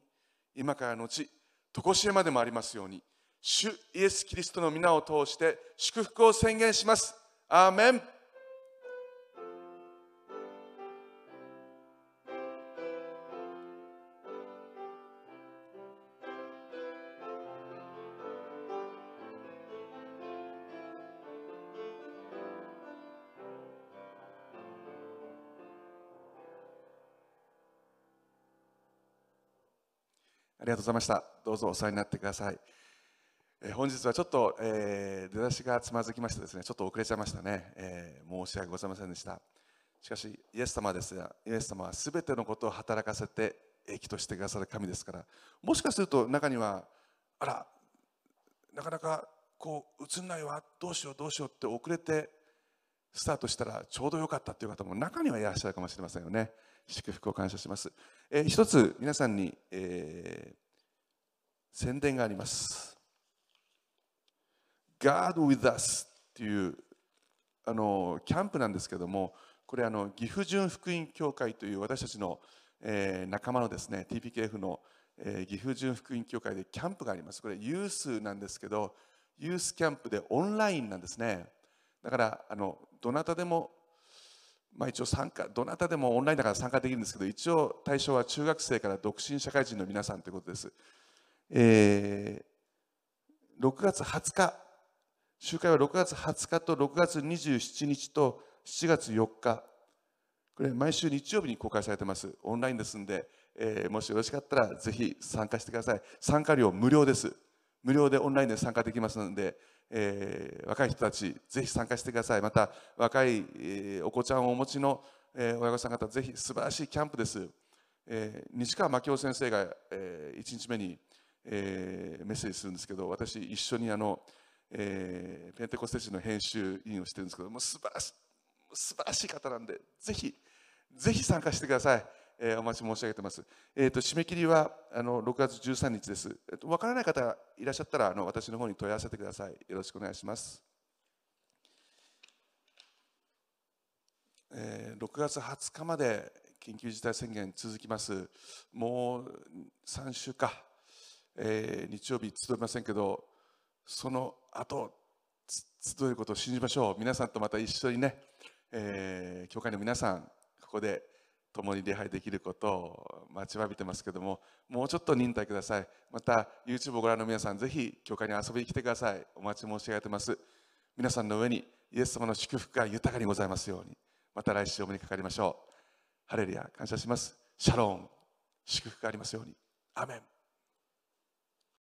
Speaker 1: 今からのち常しえまでもありますように主イエス・キリストの皆を通して祝福を宣言します。アーメン。がとうございました。どうぞお世話になってください。え、本日はちょっと、えー、出だしがつまずきましてですね、ちょっと遅れちゃいましたね。えー、申し訳ございませんでした。しかし、イエス様ですが、イエス様はすべてのことを働かせて益としてくださる神ですから、もしかすると中には、あら、なかなかこう映んないわ、どうしようどうしようって遅れてスタートしたらちょうどよかったという方も中にはいらっしゃるかもしれませんよね。祝福を感謝します。えー、一つ皆さんに、えー、宣伝があります。God with us っていうあのキャンプなんですけども、これあの岐阜純福音教会という私たちの、えー、仲間のですね TPKF の、えー、岐阜純福音教会でキャンプがあります。これユースなんですけど、ユースキャンプでオンラインなんですね。だからあのどなたでもまあ、一応参加、どなたでもオンラインだから参加できるんですけど、一応対象は中学生から独身社会人の皆さんということです。えー、6月20日、集会は6月20日と6月27日と7月4日、これ毎週日曜日に公開されてます。オンラインですんで、えー、もしよろしかったらぜひ参加してください。参加料無料です。無料でオンラインで参加できますので、えー、若い人たち、ぜひ参加してください。また、若い、えー、お子ちゃんをお持ちの、えー、親御さん方、ぜひ素晴らしいキャンプです。えー、西川真紀夫先生が、えー、1日目に、えー、メッセージするんですけど、私、一緒にあの、えー、ペンテコステージの編集委員をしてるんですけど、もう素晴らしい、素晴らしい方なんで、ぜひ、ぜひ参加してください。えー、お待ち申し上げてます。えーと、締め切りはあの6月13日です。えーと、分からない方いらっしゃったらあの私の方に問い合わせてください。よろしくお願いします。えー、6月20日まで緊急事態宣言続きます。もう3週か、えー、日曜日集めませんけど、その後集えることを信じましょう。皆さんとまた一緒にね、えー、教会の皆さん、ここで共に礼拝できることを待ちわびてますけども、もうちょっと忍耐ください。また、YouTube をご覧の皆さん、ぜひ教会に遊びに来てください。お待ち申し上げてます。皆さんの上にイエス様の祝福が豊かにございますように。また来週お目にかかりましょう。ハレルヤ、感謝します。シャローン、祝福がありますように。アメン